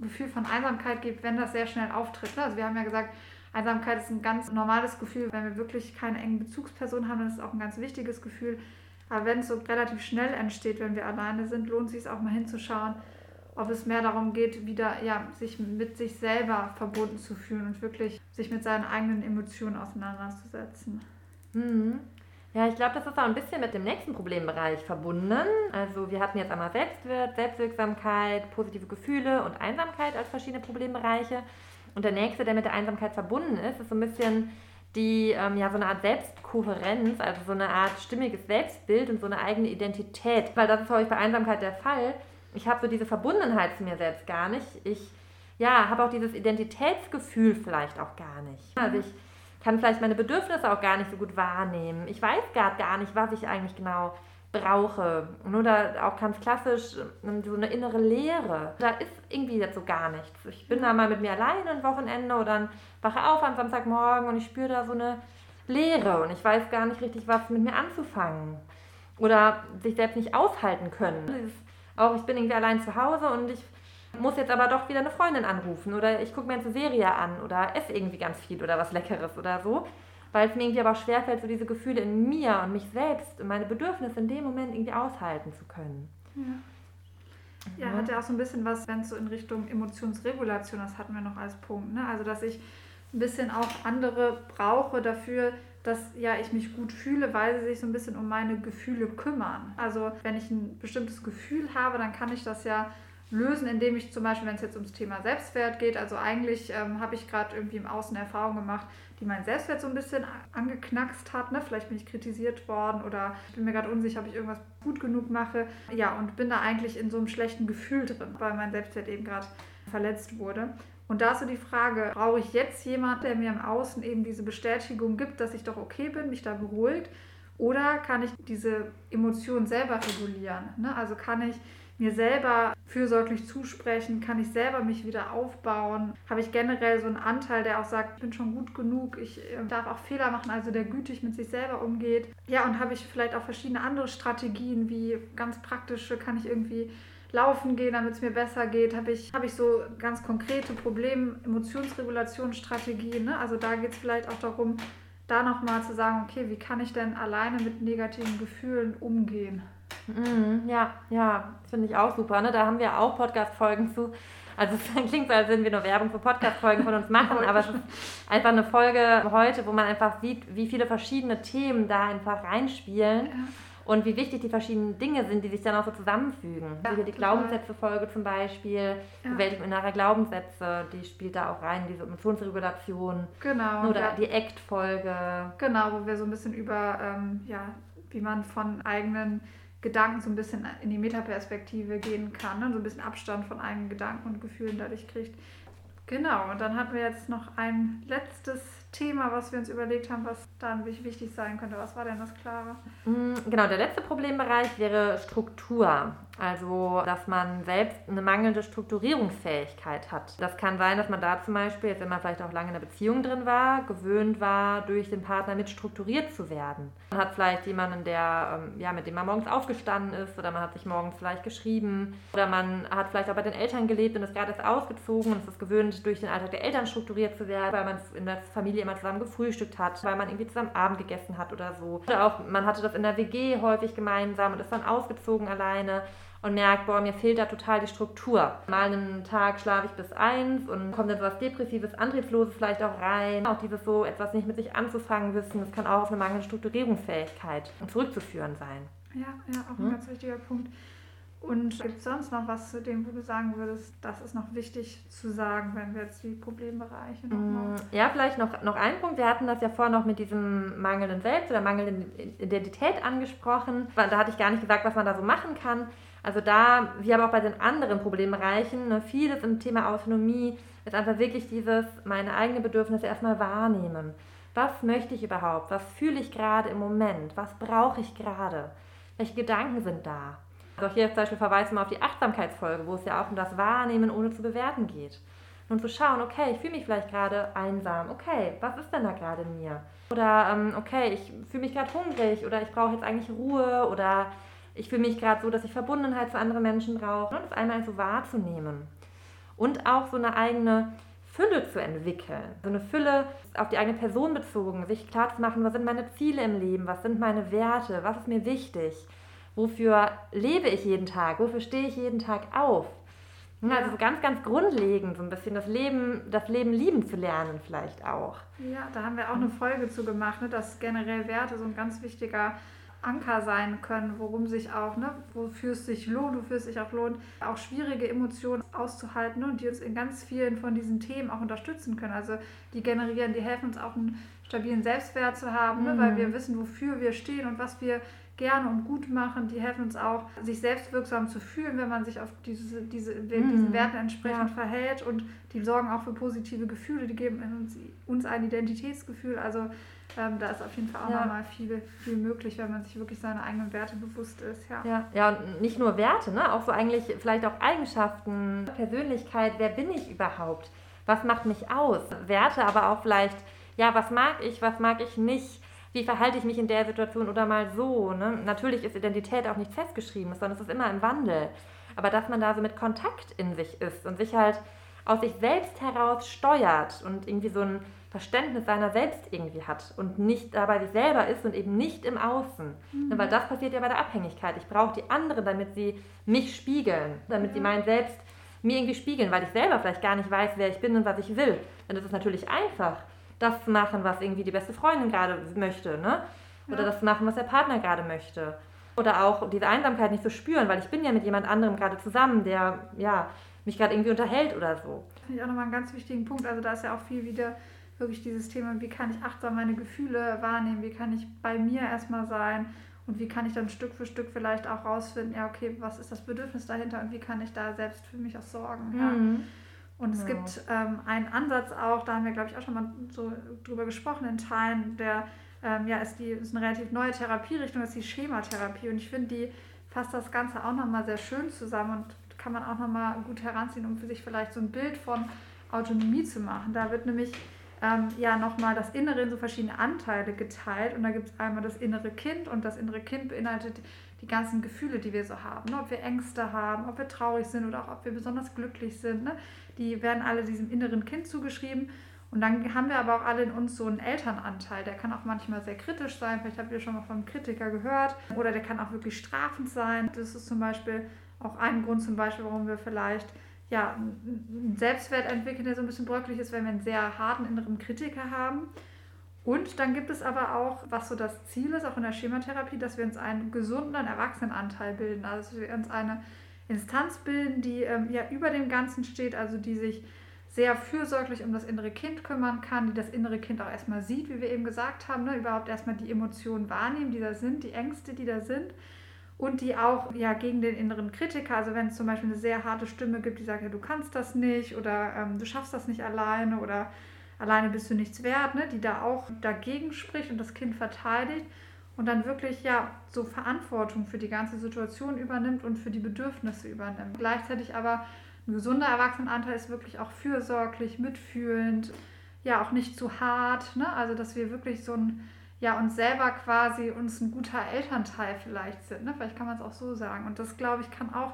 Gefühl von Einsamkeit geht, wenn das sehr schnell auftritt. Also wir haben ja gesagt, Einsamkeit ist ein ganz normales Gefühl. Wenn wir wirklich keine engen Bezugspersonen haben, dann ist es auch ein ganz wichtiges Gefühl. Aber wenn es so relativ schnell entsteht, wenn wir alleine sind, lohnt es sich auch mal hinzuschauen, ob es mehr darum geht, wieder ja, sich mit sich selber verbunden zu fühlen und wirklich sich mit seinen eigenen Emotionen auseinanderzusetzen. Mhm. Ja, ich glaube, das ist auch ein bisschen mit dem nächsten Problembereich verbunden. Also wir hatten jetzt einmal Selbstwert, Selbstwirksamkeit, positive Gefühle und Einsamkeit als verschiedene Problembereiche. Und der nächste, der mit der Einsamkeit verbunden ist, ist so ein bisschen die, ähm, ja, so eine Art Selbstkohärenz, also so eine Art stimmiges Selbstbild und so eine eigene Identität. Weil das ist häufig bei Einsamkeit der Fall. Ich habe so diese Verbundenheit zu mir selbst gar nicht. Ich ja, habe auch dieses Identitätsgefühl vielleicht auch gar nicht. Also ich kann vielleicht meine Bedürfnisse auch gar nicht so gut wahrnehmen. Ich weiß gar nicht, was ich eigentlich genau brauche. Oder auch ganz klassisch ähm, so eine innere Leere. Da ist irgendwie jetzt so gar nichts. Ich bin da mal mit mir alleine ein Wochenende oder dann wache auf am Samstagmorgen und ich spüre da so eine Leere und ich weiß gar nicht richtig, was mit mir anzufangen. Oder sich selbst nicht aushalten können. Dieses, auch ich bin irgendwie allein zu Hause und ich muss jetzt aber doch wieder eine Freundin anrufen oder ich gucke mir jetzt eine Serie an oder esse irgendwie ganz viel oder was Leckeres oder so weil es mir irgendwie aber schwerfällt, so diese Gefühle in mir und mich selbst und meine Bedürfnisse in dem Moment irgendwie aushalten zu können. Ja. Ja, hat ja auch so ein bisschen was, wenn es so in Richtung Emotionsregulation, das hatten wir noch als Punkt. Ne? Also, dass ich ein bisschen auch andere brauche dafür, dass ja ich mich gut fühle, weil sie sich so ein bisschen um meine Gefühle kümmern. Also wenn ich ein bestimmtes Gefühl habe, dann kann ich das ja lösen, indem ich zum Beispiel, wenn es jetzt ums Thema Selbstwert geht, also eigentlich ähm, habe ich gerade irgendwie im Außen Erfahrung gemacht, die meinen Selbstwert so ein bisschen angeknackst hat. Ne? Vielleicht bin ich kritisiert worden oder ich bin mir gerade unsicher, ob ich irgendwas gut genug mache. Ja, und bin da eigentlich in so einem schlechten Gefühl drin, weil mein Selbstwert eben gerade verletzt wurde. Und da ist so die Frage, brauche ich jetzt jemanden, der mir im Außen eben diese Bestätigung gibt, dass ich doch okay bin, mich da beruhigt? Oder kann ich diese Emotionen selber regulieren? Ne? Also kann ich mir selber fürsorglich zusprechen? Kann ich selber mich wieder aufbauen? Habe ich generell so einen Anteil, der auch sagt, ich bin schon gut genug, ich äh, darf auch Fehler machen, also der gütig mit sich selber umgeht? Ja, und habe ich vielleicht auch verschiedene andere Strategien, wie ganz praktische, kann ich irgendwie laufen gehen, damit es mir besser geht? Habe ich, habe ich so ganz konkrete Probleme, Emotionsregulationsstrategien? Ne? Also da geht es vielleicht auch darum, da nochmal zu sagen, okay, wie kann ich denn alleine mit negativen Gefühlen umgehen? Mm, ja, ja, finde ich auch super. Ne? Da haben wir auch Podcast-Folgen zu. Also es klingt so, als würden wir nur Werbung für Podcast-Folgen von uns machen, aber es ist einfach eine Folge heute, wo man einfach sieht, wie viele verschiedene Themen da einfach reinspielen. Ja. Und wie wichtig die verschiedenen Dinge sind, die sich dann auch so zusammenfügen. Ja, Wie die Glaubenssätze-Folge zum Beispiel, ja. Bewältigung innerer Glaubenssätze, die spielt da auch rein, diese Emotionsregulation. Genau. Oder ja. die Act-Folge. Genau, wo wir so ein bisschen über, ähm, ja, wie man von eigenen Gedanken so ein bisschen in die Metaperspektive gehen kann, ne? so ein bisschen Abstand von eigenen Gedanken und Gefühlen dadurch kriegt. Genau, und dann hatten wir jetzt noch ein letztes Thema, was wir uns überlegt haben, was dann wichtig sein könnte. Was war denn das, Clara? Mm, genau, der letzte Problembereich wäre Struktur. Also, dass man selbst eine mangelnde Strukturierungsfähigkeit hat. Das kann sein, dass man da zum Beispiel, wenn man vielleicht auch lange in einer Beziehung drin war, gewöhnt war, durch den Partner mit strukturiert zu werden. Man hat vielleicht jemanden, der, ähm, ja, mit dem man morgens aufgestanden ist oder man hat sich morgens vielleicht geschrieben oder man hat vielleicht auch bei den Eltern gelebt und ist gerade erst ausgezogen und ist es gewöhnt, durch den Alltag der Eltern strukturiert zu werden, weil man in der Familie immer zusammen gefrühstückt hat, weil man irgendwie zusammen Abend gegessen hat oder so. Oder auch, man hatte das in der WG häufig gemeinsam und ist dann ausgezogen alleine und merkt, boah, mir fehlt da total die Struktur. Mal einen Tag schlafe ich bis eins und kommt dann so was Depressives, Antriebsloses vielleicht auch rein. Auch dieses so etwas nicht mit sich anzufangen wissen, das kann auch auf eine mangelnde Strukturierungsfähigkeit zurückzuführen sein. Ja, ja, auch ein hm? ganz wichtiger Punkt. Und gibt es sonst noch was zu dem, wo du sagen würdest, das ist noch wichtig zu sagen, wenn wir jetzt die Problembereiche nochmal. Mm, ja, vielleicht noch, noch ein Punkt. Wir hatten das ja vorher noch mit diesem mangelnden Selbst- oder mangelnden Identität angesprochen. Da hatte ich gar nicht gesagt, was man da so machen kann. Also da, wie aber auch bei den anderen Problembereichen, ne, vieles im Thema Autonomie ist einfach wirklich dieses, meine eigenen Bedürfnisse erstmal wahrnehmen. Was möchte ich überhaupt? Was fühle ich gerade im Moment? Was brauche ich gerade? Welche Gedanken sind da? Also hier zum Beispiel verweisen wir auf die Achtsamkeitsfolge, wo es ja auch um das Wahrnehmen ohne zu bewerten geht. Und zu schauen, okay, ich fühle mich vielleicht gerade einsam. Okay, was ist denn da gerade in mir? Oder ähm, okay, ich fühle mich gerade hungrig oder ich brauche jetzt eigentlich Ruhe oder ich fühle mich gerade so, dass ich Verbundenheit zu anderen Menschen brauche. Und das einmal so wahrzunehmen. Und auch so eine eigene Fülle zu entwickeln. So eine Fülle auf die eigene Person bezogen, sich klar zu machen, was sind meine Ziele im Leben, was sind meine Werte, was ist mir wichtig, wofür lebe ich jeden Tag, wofür stehe ich jeden Tag auf. Ja. Also so ganz, ganz grundlegend, so ein bisschen das Leben, das Leben lieben zu lernen vielleicht auch. Ja, da haben wir auch eine Folge zu gemacht, ne, dass generell Werte so ein ganz wichtiger Anker sein können, worum sich auch, ne, wofür es sich lohnt, wofür es sich auch lohnt, auch schwierige Emotionen auszuhalten und die uns in ganz vielen von diesen Themen auch unterstützen können. Also die generieren, die helfen uns auch einen stabilen Selbstwert zu haben, mhm. ne, weil wir wissen, wofür wir stehen und was wir gerne und gut machen. Die helfen uns auch, sich selbstwirksam zu fühlen, wenn man sich auf diese, diese, mhm. diesen Werten entsprechend ja. verhält. Und die sorgen auch für positive Gefühle, die geben uns, uns ein Identitätsgefühl. Also ähm, da ist auf jeden Fall auch ja. nochmal viel, viel möglich, wenn man sich wirklich seine eigenen Werte bewusst ist. Ja, ja, ja und nicht nur Werte, ne? auch so eigentlich vielleicht auch Eigenschaften, Persönlichkeit, wer bin ich überhaupt? Was macht mich aus? Werte, aber auch vielleicht, ja, was mag ich, was mag ich nicht? Wie verhalte ich mich in der Situation oder mal so? Ne? Natürlich ist Identität auch nicht festgeschrieben, sondern es ist immer im Wandel. Aber dass man da so mit Kontakt in sich ist und sich halt aus sich selbst heraus steuert und irgendwie so ein Verständnis seiner selbst irgendwie hat und nicht dabei sich selber ist und eben nicht im Außen. Mhm. Weil das passiert ja bei der Abhängigkeit. Ich brauche die anderen, damit sie mich spiegeln, damit ja. sie mein Selbst mir irgendwie spiegeln, weil ich selber vielleicht gar nicht weiß, wer ich bin und was ich will. Dann ist es natürlich einfach, das zu machen, was irgendwie die beste Freundin gerade möchte, ne? Oder ja. das zu machen, was der Partner gerade möchte. Oder auch diese Einsamkeit nicht zu spüren, weil ich bin ja mit jemand anderem gerade zusammen, der ja mich gerade irgendwie unterhält oder so. Das finde ich auch nochmal einen ganz wichtigen Punkt. Also da ist ja auch viel wieder wirklich dieses Thema, wie kann ich achtsam meine Gefühle wahrnehmen, wie kann ich bei mir erstmal sein und wie kann ich dann Stück für Stück vielleicht auch rausfinden, ja, okay, was ist das Bedürfnis dahinter und wie kann ich da selbst für mich auch sorgen. Mhm. Ja. Und es ja. gibt ähm, einen Ansatz auch, da haben wir, glaube ich, auch schon mal so drüber gesprochen in Teilen, der ähm, ja, ist, die, ist eine relativ neue Therapierichtung, das ist die Schematherapie. Und ich finde, die fasst das Ganze auch nochmal sehr schön zusammen und kann man auch nochmal gut heranziehen, um für sich vielleicht so ein Bild von Autonomie zu machen. Da wird nämlich ähm, ja nochmal das Innere in so verschiedene Anteile geteilt. Und da gibt es einmal das innere Kind und das innere Kind beinhaltet die ganzen Gefühle, die wir so haben. Ne? Ob wir Ängste haben, ob wir traurig sind oder auch ob wir besonders glücklich sind. Ne? Die werden alle diesem inneren Kind zugeschrieben. Und dann haben wir aber auch alle in uns so einen Elternanteil. Der kann auch manchmal sehr kritisch sein. Vielleicht habt ihr schon mal von einem Kritiker gehört. Oder der kann auch wirklich strafend sein. Das ist zum Beispiel auch ein Grund, zum Beispiel, warum wir vielleicht ja, einen Selbstwert entwickeln, der so ein bisschen bröcklich ist, wenn wir einen sehr harten inneren Kritiker haben. Und dann gibt es aber auch, was so das Ziel ist, auch in der Schematherapie, dass wir uns einen gesunden Erwachsenenanteil bilden. Also dass wir uns eine Instanz bilden, die ähm, ja über dem Ganzen steht, also die sich sehr fürsorglich um das innere Kind kümmern kann, die das innere Kind auch erstmal sieht, wie wir eben gesagt haben, ne? überhaupt erstmal die Emotionen wahrnehmen, die da sind, die Ängste, die da sind und die auch ja gegen den inneren Kritiker, also wenn es zum Beispiel eine sehr harte Stimme gibt, die sagt, ja, du kannst das nicht oder ähm, du schaffst das nicht alleine oder alleine bist du nichts wert, ne, die da auch dagegen spricht und das Kind verteidigt und dann wirklich ja so Verantwortung für die ganze Situation übernimmt und für die Bedürfnisse übernimmt. Gleichzeitig aber ein gesunder Erwachsenenanteil ist wirklich auch fürsorglich, mitfühlend, ja auch nicht zu hart, ne? also dass wir wirklich so ein ja, uns selber quasi uns ein guter Elternteil vielleicht sind. Ne? Vielleicht kann man es auch so sagen. Und das, glaube ich, kann auch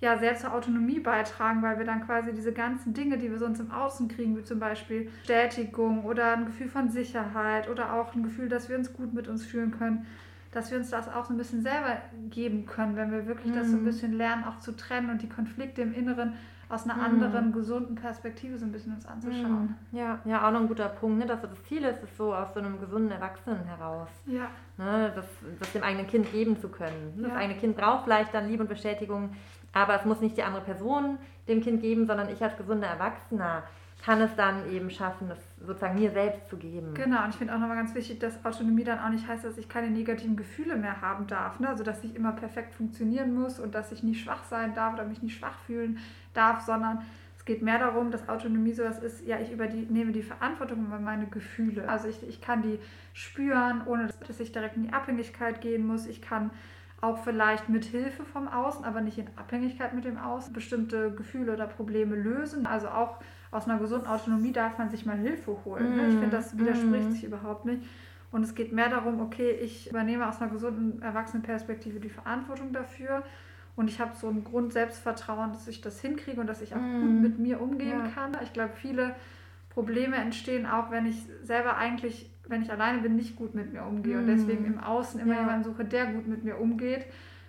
ja, sehr zur Autonomie beitragen, weil wir dann quasi diese ganzen Dinge, die wir sonst im Außen kriegen, wie zum Beispiel Bestätigung oder ein Gefühl von Sicherheit oder auch ein Gefühl, dass wir uns gut mit uns fühlen können, dass wir uns das auch so ein bisschen selber geben können, wenn wir wirklich mhm. das so ein mhm. bisschen lernen, auch zu trennen und die Konflikte im Inneren aus einer mhm. anderen, gesunden Perspektive so ein bisschen uns anzuschauen. Mhm. Ja, ja, auch noch ein guter Punkt, ne? dass das Ziel ist, ist so aus so einem gesunden Erwachsenen heraus. Ja. Ne? Das, das dem eigenen Kind geben zu können. Das ja. eigene Kind braucht vielleicht dann Liebe und Bestätigung, aber es muss nicht die andere Person dem Kind geben, sondern ich als gesunder Erwachsener kann es dann eben schaffen, das sozusagen mir selbst zu geben. Genau, und ich finde auch nochmal ganz wichtig, dass Autonomie dann auch nicht heißt, dass ich keine negativen Gefühle mehr haben darf. Ne? Also, dass ich immer perfekt funktionieren muss und dass ich nie schwach sein darf oder mich nie schwach fühlen darf, sondern es geht mehr darum, dass Autonomie sowas ist, ja, ich über die, nehme die Verantwortung über meine Gefühle. Also, ich, ich kann die spüren, ohne dass ich direkt in die Abhängigkeit gehen muss. Ich kann auch vielleicht mit Hilfe vom Außen, aber nicht in Abhängigkeit mit dem Außen, bestimmte Gefühle oder Probleme lösen. Also auch aus einer gesunden Autonomie darf man sich mal Hilfe holen. Ne? Ich finde, das widerspricht mm. sich überhaupt nicht. Und es geht mehr darum, okay, ich übernehme aus einer gesunden Erwachsenenperspektive die Verantwortung dafür. Und ich habe so ein Grund-Selbstvertrauen, dass ich das hinkriege und dass ich auch mm. gut mit mir umgehen ja. kann. Ich glaube, viele Probleme entstehen auch, wenn ich selber eigentlich, wenn ich alleine bin, nicht gut mit mir umgehe. Mm. Und deswegen im Außen immer ja. jemanden suche, der gut mit mir umgeht.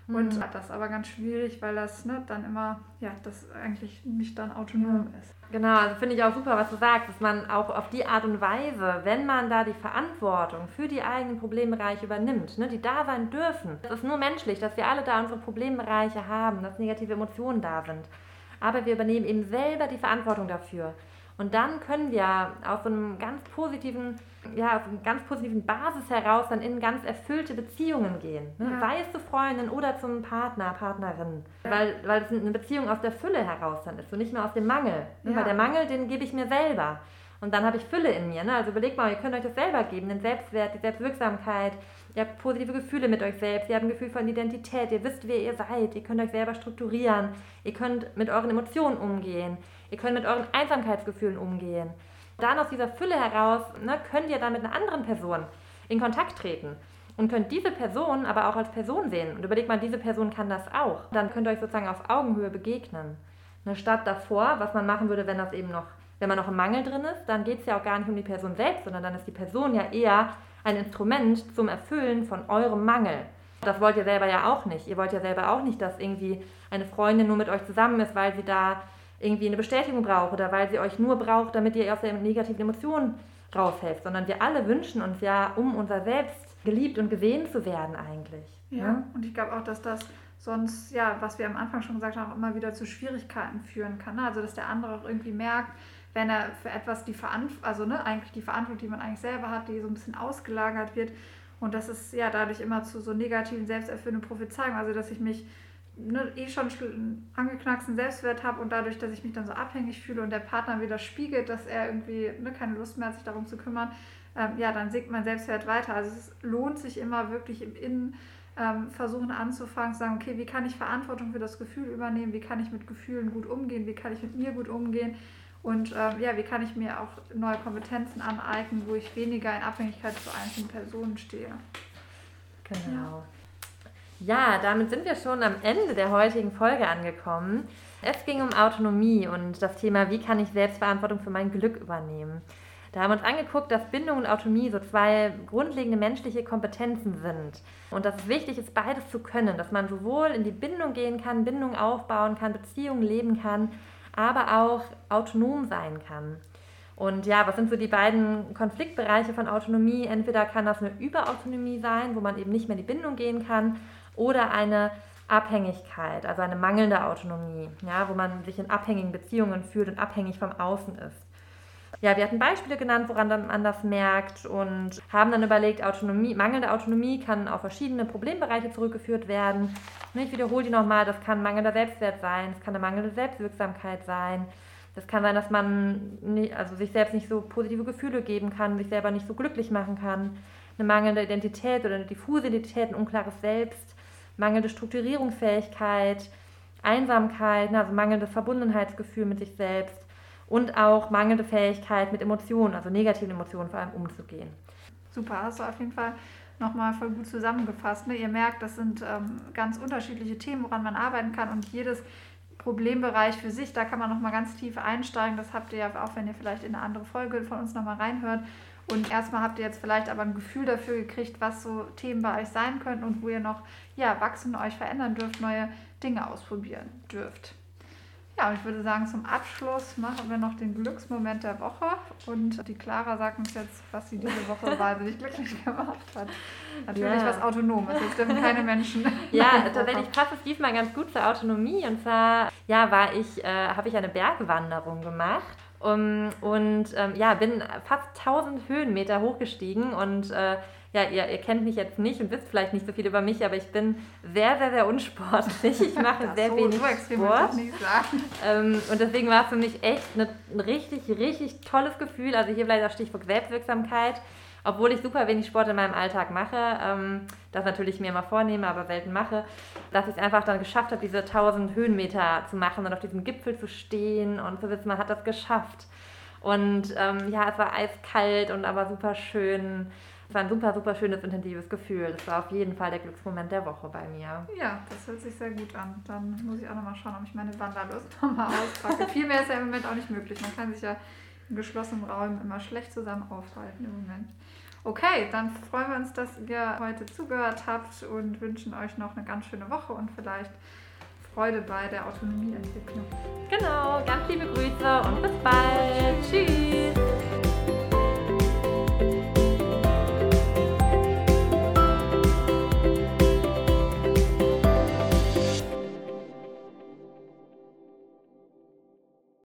Und mhm. das ist aber ganz schwierig, weil das ne, dann immer, ja, das eigentlich nicht dann autonom ja. ist. Genau, also finde ich auch super, was du sagst, dass man auch auf die Art und Weise, wenn man da die Verantwortung für die eigenen Problembereiche übernimmt, ne, die da sein dürfen. Es ist nur menschlich, dass wir alle da unsere Problembereiche haben, dass negative Emotionen da sind. Aber wir übernehmen eben selber die Verantwortung dafür. Und dann können wir aus so einem ganz positiven, ja, aus einer ganz positiven Basis heraus dann in ganz erfüllte Beziehungen gehen. Ne? Ja. Sei es zu Freundin oder zum Partner, Partnerin. Ja. Weil, weil es eine Beziehung aus der Fülle heraus dann ist und nicht mehr aus dem Mangel. Ne? Ja. Weil der Mangel, den gebe ich mir selber. Und dann habe ich Fülle in mir. Ne? Also überlegt mal, ihr könnt euch das selber geben, den Selbstwert, die Selbstwirksamkeit. Ihr habt positive Gefühle mit euch selbst. Ihr habt ein Gefühl von Identität. Ihr wisst, wer ihr seid. Ihr könnt euch selber strukturieren. Ihr könnt mit euren Emotionen umgehen. Ihr könnt mit euren Einsamkeitsgefühlen umgehen. Dann aus dieser Fülle heraus ne, könnt ihr dann mit einer anderen Person in Kontakt treten und könnt diese Person aber auch als Person sehen. Und überlegt mal, diese Person kann das auch. Dann könnt ihr euch sozusagen auf Augenhöhe begegnen. Eine Stadt davor, was man machen würde, wenn das eben noch, wenn man noch im Mangel drin ist, dann geht es ja auch gar nicht um die Person selbst, sondern dann ist die Person ja eher ein Instrument zum Erfüllen von eurem Mangel. Das wollt ihr selber ja auch nicht. Ihr wollt ja selber auch nicht, dass irgendwie eine Freundin nur mit euch zusammen ist, weil sie da irgendwie eine Bestätigung braucht oder weil sie euch nur braucht, damit ihr aus der negativen Emotion raushältst, sondern wir alle wünschen uns ja, um unser Selbst geliebt und gesehen zu werden eigentlich. Ja, ne? und ich glaube auch, dass das sonst, ja, was wir am Anfang schon gesagt haben, auch immer wieder zu Schwierigkeiten führen kann. Ne? Also, dass der andere auch irgendwie merkt, wenn er für etwas die Verantwortung, also ne, eigentlich die Verantwortung, die man eigentlich selber hat, die so ein bisschen ausgelagert wird. Und das ist ja dadurch immer zu so negativen, selbsterfüllenden Prophezeiungen. Also, dass ich mich ne, eh schon einen angeknacksten Selbstwert habe und dadurch, dass ich mich dann so abhängig fühle und der Partner wieder spiegelt, dass er irgendwie ne, keine Lust mehr hat, sich darum zu kümmern, ähm, ja, dann sinkt mein Selbstwert weiter. Also es lohnt sich immer wirklich im Innen ähm, versuchen anzufangen, zu sagen, okay, wie kann ich Verantwortung für das Gefühl übernehmen, wie kann ich mit Gefühlen gut umgehen, wie kann ich mit mir gut umgehen und ähm, ja, wie kann ich mir auch neue Kompetenzen aneignen, wo ich weniger in Abhängigkeit zu einzelnen Personen stehe. Genau. Ja. Ja, damit sind wir schon am Ende der heutigen Folge angekommen. Es ging um Autonomie und das Thema, wie kann ich Selbstverantwortung für mein Glück übernehmen. Da haben wir uns angeguckt, dass Bindung und Autonomie so zwei grundlegende menschliche Kompetenzen sind. Und dass es wichtig ist, beides zu können, dass man sowohl in die Bindung gehen kann, Bindung aufbauen kann, Beziehungen leben kann, aber auch autonom sein kann. Und ja, was sind so die beiden Konfliktbereiche von Autonomie? Entweder kann das eine Überautonomie sein, wo man eben nicht mehr in die Bindung gehen kann, oder eine Abhängigkeit, also eine mangelnde Autonomie, ja, wo man sich in abhängigen Beziehungen fühlt und abhängig vom Außen ist. Ja, wir hatten Beispiele genannt, woran man das merkt und haben dann überlegt, Autonomie, mangelnde Autonomie kann auf verschiedene Problembereiche zurückgeführt werden. Ich wiederhole die nochmal, das kann mangelnder Selbstwert sein, es kann eine mangelnde Selbstwirksamkeit sein. Das kann sein, dass man nie, also sich selbst nicht so positive Gefühle geben kann, sich selber nicht so glücklich machen kann. Eine mangelnde Identität oder eine diffuse Identität, ein unklares Selbst, mangelnde Strukturierungsfähigkeit, Einsamkeit, also mangelndes Verbundenheitsgefühl mit sich selbst und auch mangelnde Fähigkeit mit Emotionen, also negativen Emotionen vor allem umzugehen. Super, hast du auf jeden Fall nochmal voll gut zusammengefasst. Ne? Ihr merkt, das sind ähm, ganz unterschiedliche Themen, woran man arbeiten kann und jedes Problembereich für sich, da kann man nochmal ganz tief einsteigen. Das habt ihr ja auch, wenn ihr vielleicht in eine andere Folge von uns nochmal reinhört. Und erstmal habt ihr jetzt vielleicht aber ein Gefühl dafür gekriegt, was so Themen bei euch sein könnten und wo ihr noch ja, wachsen, euch verändern dürft, neue Dinge ausprobieren dürft. Ja, und ich würde sagen, zum Abschluss machen wir noch den Glücksmoment der Woche. Und die Clara sagt uns jetzt, was sie diese Woche wahnsinnig glücklich gemacht hat. Natürlich ja. was Autonomes, jetzt dürfen keine Menschen. Ja, tatsächlich passt es diesmal ganz gut zur Autonomie. Und zwar, ja, war ich, äh, habe ich eine Bergwanderung gemacht. Um, und ähm, ja, bin fast 1000 Höhenmeter hochgestiegen und äh, ja, ihr, ihr kennt mich jetzt nicht und wisst vielleicht nicht so viel über mich, aber ich bin sehr, sehr, sehr unsportlich. Ich mache sehr so, wenig Sport. Ähm, und deswegen war es für mich echt eine, ein richtig, richtig tolles Gefühl. Also hier vielleicht auch Stichwort Selbstwirksamkeit. Obwohl ich super wenig Sport in meinem Alltag mache, ähm, das natürlich mir immer vornehme, aber selten mache, dass ich es einfach dann geschafft habe, diese 1000 Höhenmeter zu machen und auf diesem Gipfel zu stehen und zu wissen, man hat das geschafft. Und ähm, ja, es war eiskalt und aber super schön. Es war ein super, super schönes, intensives Gefühl. Das war auf jeden Fall der Glücksmoment der Woche bei mir. Ja, das hört sich sehr gut an. Dann muss ich auch nochmal schauen, ob ich meine Wanderlust nochmal auspacke. Viel mehr ist ja im Moment auch nicht möglich. Man kann sich ja in geschlossenen Räumen immer schlecht zusammen aufhalten im Moment. Okay, dann freuen wir uns, dass ihr heute zugehört habt und wünschen euch noch eine ganz schöne Woche und vielleicht Freude bei der Autonomieentwicklung. Genau, ganz liebe Grüße und bis bald. Tschüss.